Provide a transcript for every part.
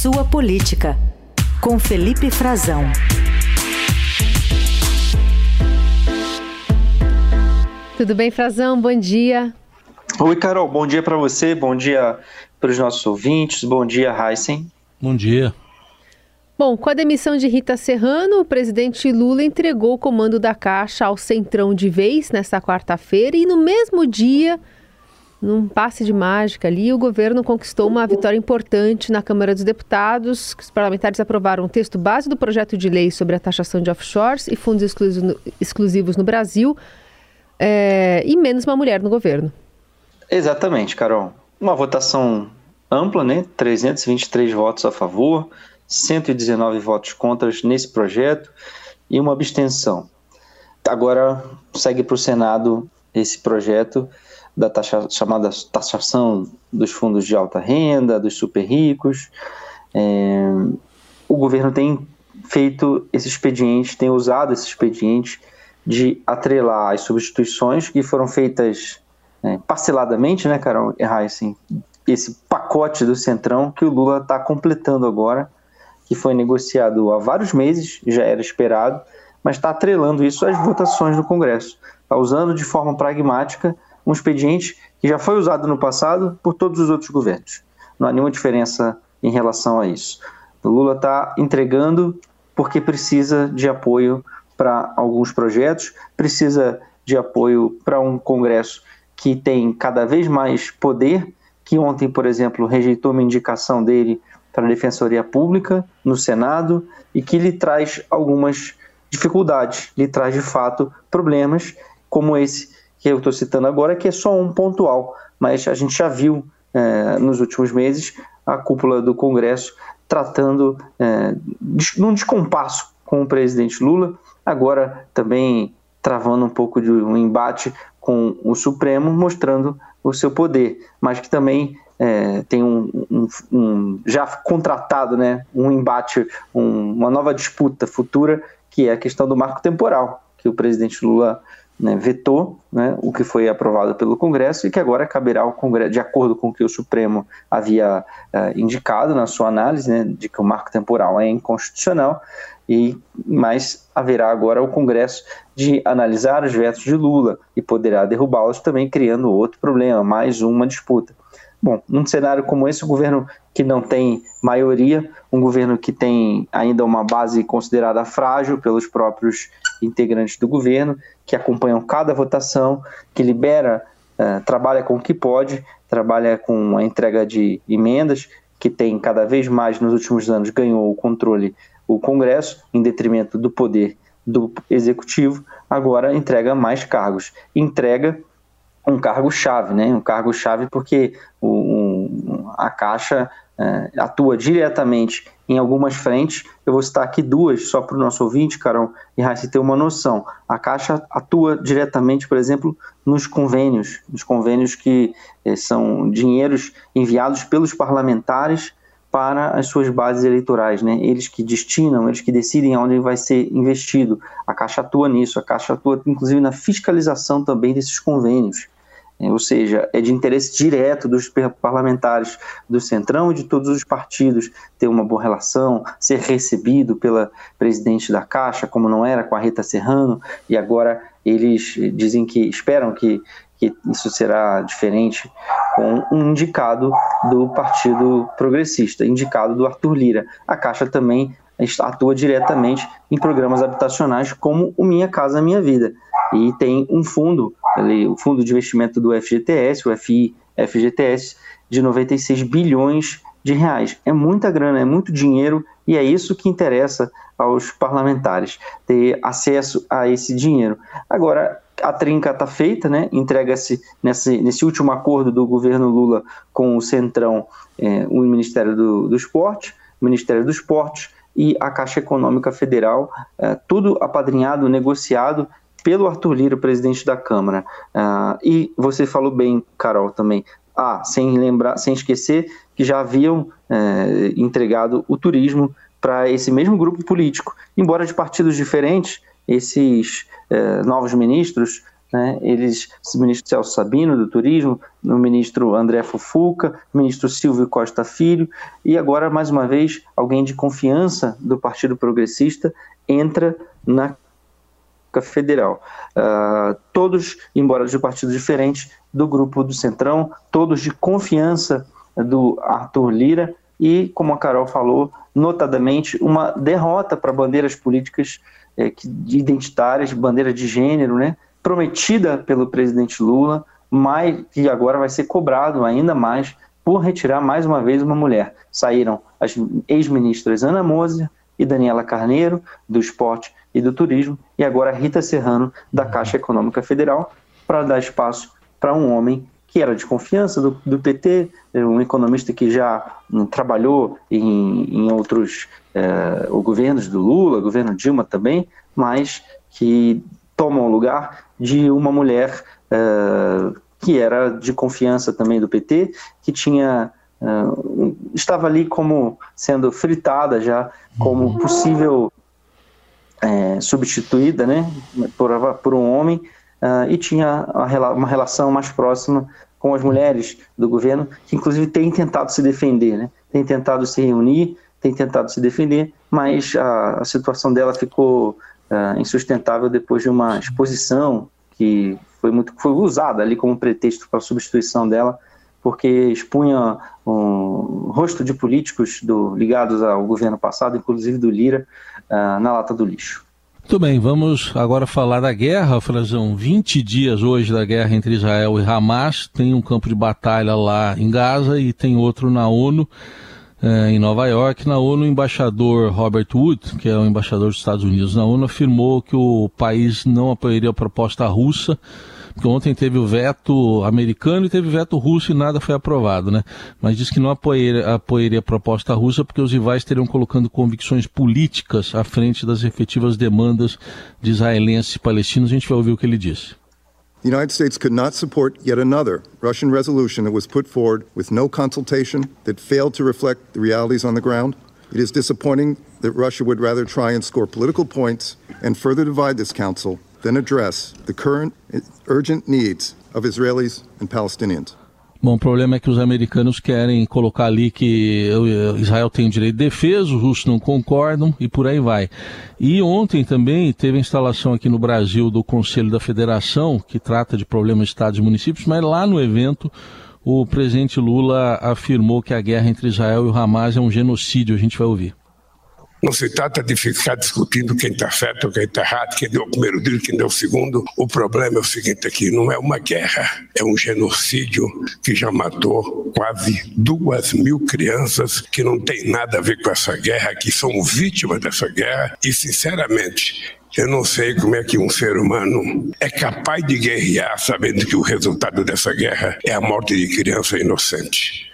Sua Política, com Felipe Frazão. Tudo bem, Frazão? Bom dia. Oi, Carol. Bom dia para você, bom dia para os nossos ouvintes, bom dia, Heisen. Bom dia. Bom, com a demissão de Rita Serrano, o presidente Lula entregou o comando da Caixa ao Centrão de vez nesta quarta-feira e no mesmo dia, num passe de mágica ali, o governo conquistou uma vitória importante na Câmara dos Deputados. Os parlamentares aprovaram um texto base do projeto de lei sobre a taxação de offshores e fundos exclusivos no Brasil é, e menos uma mulher no governo. Exatamente, Carol. Uma votação ampla, né? 323 votos a favor, 119 votos contra nesse projeto e uma abstenção. Agora segue para o Senado esse projeto da taxa, chamada taxação dos fundos de alta renda, dos super ricos. É, o governo tem feito esse expediente, tem usado esse expediente de atrelar as substituições que foram feitas é, parceladamente, né, Carol Heissen, esse pacote do Centrão que o Lula está completando agora, que foi negociado há vários meses, já era esperado, mas está atrelando isso às votações no Congresso. Está usando de forma pragmática um expediente que já foi usado no passado por todos os outros governos. Não há nenhuma diferença em relação a isso. O Lula está entregando porque precisa de apoio para alguns projetos, precisa de apoio para um Congresso que tem cada vez mais poder que ontem, por exemplo, rejeitou uma indicação dele para a Defensoria Pública no Senado e que lhe traz algumas dificuldades, lhe traz de fato problemas como esse que eu estou citando agora, que é só um pontual, mas a gente já viu é, nos últimos meses a cúpula do Congresso tratando é, num descompasso com o presidente Lula, agora também travando um pouco de um embate com o Supremo, mostrando o seu poder, mas que também é, tem um, um, um, já contratado, né, um embate, um, uma nova disputa futura, que é a questão do marco temporal, que o presidente Lula né, vetou né, o que foi aprovado pelo Congresso e que agora caberá ao Congresso, de acordo com o que o Supremo havia uh, indicado na sua análise, né, de que o marco temporal é inconstitucional, e mas haverá agora o Congresso de analisar os vetos de Lula e poderá derrubá-los também, criando outro problema, mais uma disputa. Bom, num cenário como esse, o governo que não tem maioria, um governo que tem ainda uma base considerada frágil pelos próprios integrantes do governo, que acompanham cada votação, que libera, uh, trabalha com o que pode, trabalha com a entrega de emendas, que tem cada vez mais nos últimos anos ganhou o controle o Congresso, em detrimento do poder do Executivo, agora entrega mais cargos. Entrega um cargo-chave, né? Um cargo-chave porque o, um, a Caixa é, atua diretamente em algumas frentes. Eu vou citar aqui duas, só para o nosso ouvinte, Carol e Raíssa ter uma noção. A Caixa atua diretamente, por exemplo, nos convênios, nos convênios que é, são dinheiros enviados pelos parlamentares para as suas bases eleitorais, né? Eles que destinam, eles que decidem aonde vai ser investido. A Caixa atua nisso, a Caixa atua inclusive na fiscalização também desses convênios. Ou seja, é de interesse direto dos parlamentares do Centrão e de todos os partidos ter uma boa relação, ser recebido pela presidente da Caixa, como não era com a Rita Serrano, e agora eles dizem que esperam que, que isso será diferente com um indicado do Partido Progressista, indicado do Arthur Lira. A Caixa também atua diretamente em programas habitacionais como o Minha Casa Minha Vida. E tem um fundo, o fundo de investimento do FGTS, o FI FGTS, de 96 bilhões de reais. É muita grana, é muito dinheiro e é isso que interessa aos parlamentares, ter acesso a esse dinheiro. Agora, a trinca está feita, né? entrega-se nesse, nesse último acordo do governo Lula com o Centrão, é, o Ministério do, do Esporte, Ministério do Esporte, e a Caixa Econômica Federal, é, tudo apadrinhado, negociado pelo Arthur Lira, presidente da Câmara. Uh, e você falou bem, Carol, também. Ah, sem lembrar, sem esquecer que já haviam é, entregado o turismo para esse mesmo grupo político, embora de partidos diferentes. Esses é, novos ministros né? Eles, o ministro Celso Sabino, do Turismo, o ministro André Fufuca, o ministro Silvio Costa Filho, e agora, mais uma vez, alguém de confiança do Partido Progressista entra na Federal. Uh, todos, embora de partidos diferentes, do grupo do Centrão, todos de confiança do Arthur Lira, e, como a Carol falou, notadamente, uma derrota para bandeiras políticas é, identitárias, bandeira de gênero, né? prometida pelo presidente Lula, mas que agora vai ser cobrado ainda mais por retirar mais uma vez uma mulher. Saíram as ex-ministras Ana Moser e Daniela Carneiro, do Esporte e do Turismo, e agora Rita Serrano, da Caixa Econômica Federal, para dar espaço para um homem que era de confiança do, do PT, um economista que já um, trabalhou em, em outros eh, governos do Lula, governo Dilma também, mas que toma o lugar de uma mulher uh, que era de confiança também do PT, que tinha uh, estava ali como sendo fritada já como uhum. possível é, substituída, né, por, por um homem uh, e tinha uma relação mais próxima com as mulheres do governo, que inclusive têm tentado se defender, né, têm tentado se reunir, têm tentado se defender, mas a, a situação dela ficou uh, insustentável depois de uma exposição que foi muito foi usada ali como pretexto para a substituição dela, porque expunha um rosto de políticos do, ligados ao governo passado, inclusive do Lira, uh, na lata do lixo. Muito bem, vamos agora falar da guerra, Frazão. 20 dias hoje da guerra entre Israel e Hamas. Tem um campo de batalha lá em Gaza e tem outro na ONU é, em Nova York, na ONU, o embaixador Robert Wood, que é o embaixador dos Estados Unidos na ONU, afirmou que o país não apoiaria a proposta russa, porque ontem teve o veto americano e teve o veto russo e nada foi aprovado, né? Mas disse que não apoiaria, apoiaria a proposta russa porque os rivais teriam colocando convicções políticas à frente das efetivas demandas de israelenses e palestinos. A gente vai ouvir o que ele disse. The United States could not support yet another Russian resolution that was put forward with no consultation, that failed to reflect the realities on the ground. It is disappointing that Russia would rather try and score political points and further divide this council than address the current urgent needs of Israelis and Palestinians. Bom, o problema é que os americanos querem colocar ali que Israel tem direito de defesa, os russos não concordam e por aí vai. E ontem também teve a instalação aqui no Brasil do Conselho da Federação, que trata de problemas de estados e municípios, mas lá no evento o presidente Lula afirmou que a guerra entre Israel e o Hamas é um genocídio. A gente vai ouvir. Não se trata de ficar discutindo quem está certo, quem está errado, quem deu o primeiro tiro, quem deu o segundo. O problema é o seguinte aqui, não é uma guerra, é um genocídio que já matou quase duas mil crianças que não tem nada a ver com essa guerra, que são vítimas dessa guerra. E, sinceramente, eu não sei como é que um ser humano é capaz de guerrear sabendo que o resultado dessa guerra é a morte de criança inocente.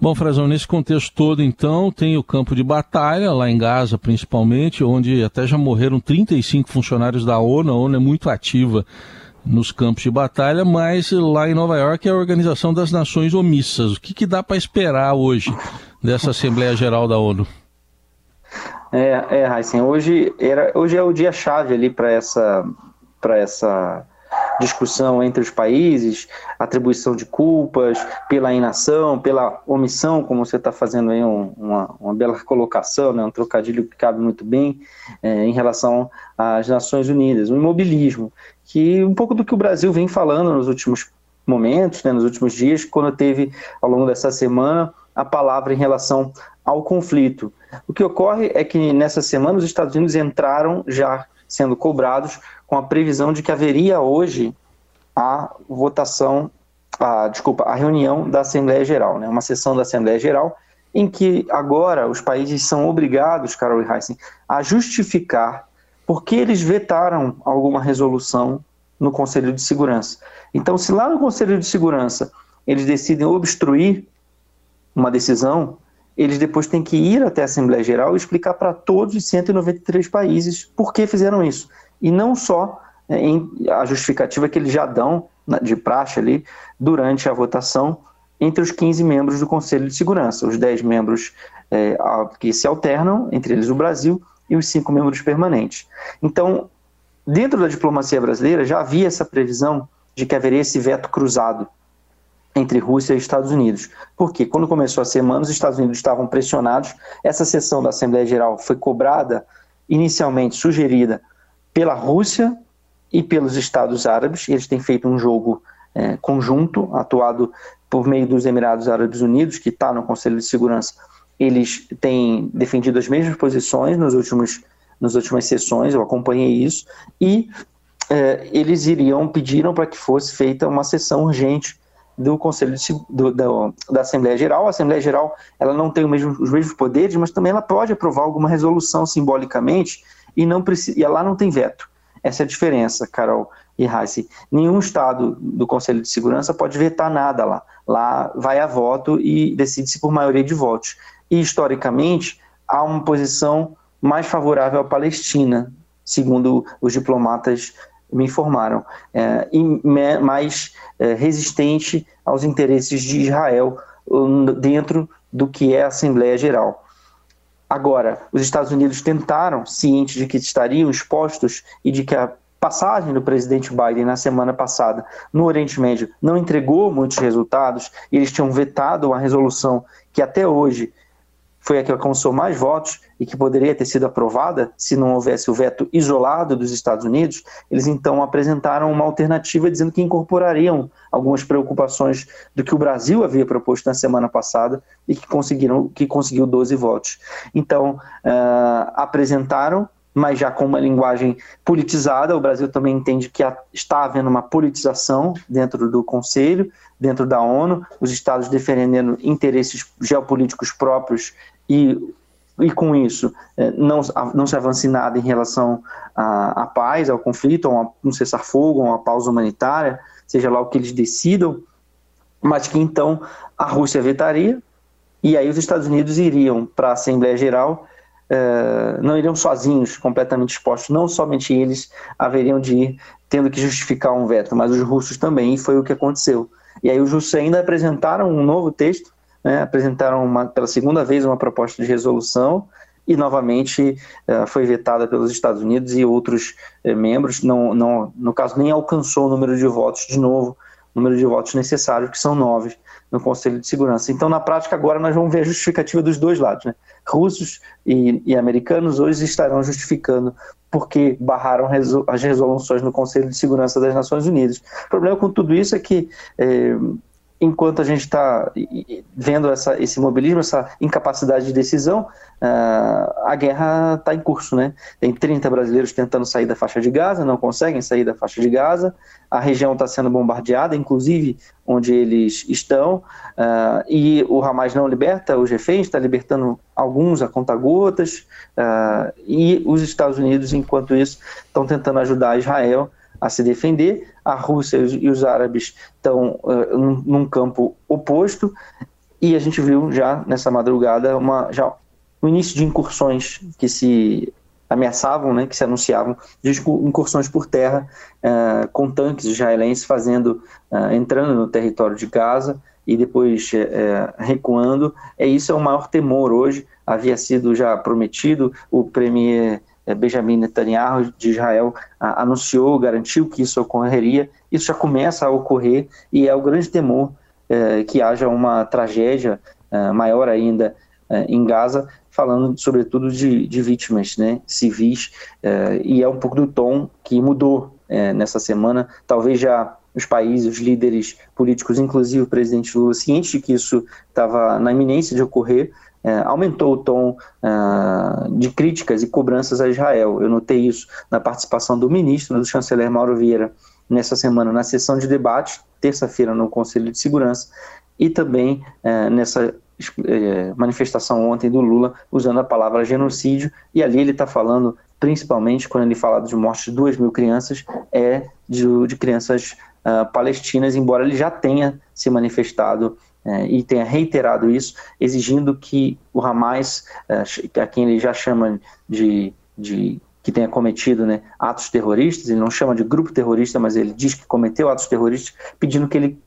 Bom, Frazão, nesse contexto todo, então, tem o campo de batalha, lá em Gaza principalmente, onde até já morreram 35 funcionários da ONU, a ONU é muito ativa nos campos de batalha, mas lá em Nova York é a Organização das Nações Omissas. O que, que dá para esperar hoje dessa Assembleia Geral da ONU? É, é Heisen, hoje, era, hoje é o dia-chave ali para essa, essa discussão entre os países, atribuição de culpas pela inação, pela omissão, como você está fazendo aí um, uma, uma, bela colocação, né, um trocadilho que cabe muito bem é, em relação às Nações Unidas, o imobilismo, que um pouco do que o Brasil vem falando nos últimos momentos, né, nos últimos dias, quando teve ao longo dessa semana a palavra em relação ao conflito. O que ocorre é que nessa semana os Estados Unidos entraram já sendo cobrados com a previsão de que haveria hoje a votação, a, desculpa, a reunião da Assembleia Geral, né, uma sessão da Assembleia Geral, em que agora os países são obrigados, Carol e Heissen, a justificar por que eles vetaram alguma resolução no Conselho de Segurança. Então, se lá no Conselho de Segurança eles decidem obstruir uma decisão, eles depois têm que ir até a Assembleia Geral e explicar para todos os 193 países por que fizeram isso. E não só é, em, a justificativa que eles já dão de praxe ali durante a votação entre os 15 membros do Conselho de Segurança, os 10 membros é, que se alternam, entre eles o Brasil, e os cinco membros permanentes. Então, dentro da diplomacia brasileira já havia essa previsão de que haveria esse veto cruzado entre Rússia e Estados Unidos. Porque quando começou a semana, os Estados Unidos estavam pressionados. Essa sessão da Assembleia Geral foi cobrada, inicialmente sugerida pela Rússia e pelos Estados Árabes. Eles têm feito um jogo é, conjunto, atuado por meio dos Emirados Árabes Unidos, que está no Conselho de Segurança. Eles têm defendido as mesmas posições nos últimos, nas últimas sessões, eu acompanhei isso, e é, eles iriam, pediram para que fosse feita uma sessão urgente do Conselho de, do, da, da, Assembleia Geral. A Assembleia Geral ela não tem mesmo, os mesmos poderes, mas também ela pode aprovar alguma resolução simbolicamente e não precisa, e lá não tem veto. Essa é a diferença, Carol e Heise. Nenhum Estado do Conselho de Segurança pode vetar nada lá. Lá vai a voto e decide-se por maioria de votos. E, historicamente, há uma posição mais favorável à Palestina, segundo os diplomatas me informaram, é, e mais é, resistente aos interesses de Israel dentro do que é a Assembleia Geral. Agora, os Estados Unidos tentaram, cientes de que estariam expostos e de que a passagem do presidente Biden na semana passada no Oriente Médio não entregou muitos resultados, e eles tinham vetado uma resolução que até hoje foi a que alcançou mais votos e que poderia ter sido aprovada se não houvesse o veto isolado dos Estados Unidos, eles então apresentaram uma alternativa dizendo que incorporariam algumas preocupações do que o Brasil havia proposto na semana passada e que conseguiram que conseguiu 12 votos. Então, uh, apresentaram mas já com uma linguagem politizada. O Brasil também entende que está havendo uma politização dentro do Conselho, dentro da ONU, os Estados defendendo interesses geopolíticos próprios e, e com isso é, não, não se avance nada em relação à, à paz, ao conflito, a um cessar-fogo, a uma pausa humanitária, seja lá o que eles decidam, mas que então a Rússia vetaria e aí os Estados Unidos iriam para a Assembleia Geral Uh, não iriam sozinhos, completamente expostos. Não somente eles haveriam de ir tendo que justificar um veto, mas os russos também, e foi o que aconteceu. E aí os russos ainda apresentaram um novo texto né, apresentaram uma, pela segunda vez uma proposta de resolução e novamente uh, foi vetada pelos Estados Unidos e outros uh, membros, não, não, no caso nem alcançou o número de votos de novo, o número de votos necessários, que são nove no Conselho de Segurança. Então, na prática, agora nós vamos ver a justificativa dos dois lados. Né? Russos e, e americanos hoje estarão justificando porque barraram resol as resoluções no Conselho de Segurança das Nações Unidas. O problema com tudo isso é que eh, enquanto a gente está vendo essa, esse mobilismo, essa incapacidade de decisão, uh, a guerra está em curso, né? Tem 30 brasileiros tentando sair da faixa de Gaza, não conseguem sair da faixa de Gaza, a região está sendo bombardeada, inclusive onde eles estão, uh, e o Hamas não liberta os reféns, está libertando alguns a conta-gotas, uh, e os Estados Unidos, enquanto isso, estão tentando ajudar Israel a se defender. A Rússia e os árabes estão uh, num, campo oposto e a gente viu já nessa madrugada uma, já o início de incursões que se ameaçavam, né, que se anunciavam, de incursões por terra uh, com tanques israelenses fazendo, uh, entrando no território de Gaza e depois recuando. É isso é o maior temor hoje. Havia sido já prometido o premier Benjamin Netanyahu de Israel anunciou, garantiu que isso ocorreria. Isso já começa a ocorrer e é o grande temor é, que haja uma tragédia é, maior ainda em Gaza, falando sobretudo de, de vítimas né, civis, e é um pouco do tom que mudou nessa semana. Talvez já os países, os líderes políticos, inclusive o presidente Lula, cientes de que isso estava na iminência de ocorrer, é, aumentou o tom uh, de críticas e cobranças a Israel. Eu notei isso na participação do ministro, do chanceler Mauro Vieira, nessa semana, na sessão de debate, terça-feira, no Conselho de Segurança, e também uh, nessa uh, manifestação ontem do Lula, usando a palavra genocídio, e ali ele está falando, principalmente, quando ele fala de morte de duas mil crianças, é de, de crianças ah, palestinas, embora ele já tenha se manifestado é, e tenha reiterado isso, exigindo que o Hamas, é, a quem ele já chama de, de que tenha cometido né, atos terroristas, ele não chama de grupo terrorista, mas ele diz que cometeu atos terroristas, pedindo que ele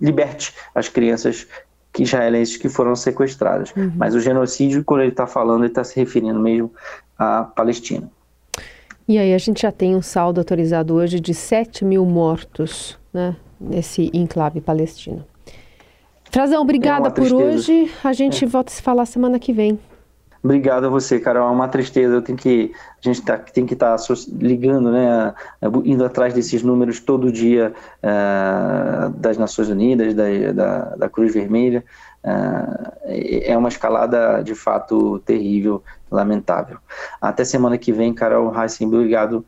liberte as crianças que israelenses que foram sequestradas. Uhum. Mas o genocídio, quando ele está falando, ele está se referindo mesmo à Palestina. E aí a gente já tem um saldo autorizado hoje de 7 mil mortos né, nesse enclave palestino. Frazão, obrigada é por hoje. A gente é. volta a se falar semana que vem. Obrigado a você, Carol. É uma tristeza. Eu tenho que, a gente tá, tem que estar tá ligando, né, indo atrás desses números todo dia uh, das Nações Unidas, da, da, da Cruz Vermelha. Uh, é uma escalada de fato terrível, lamentável. Até semana que vem, Carol Heisen, obrigado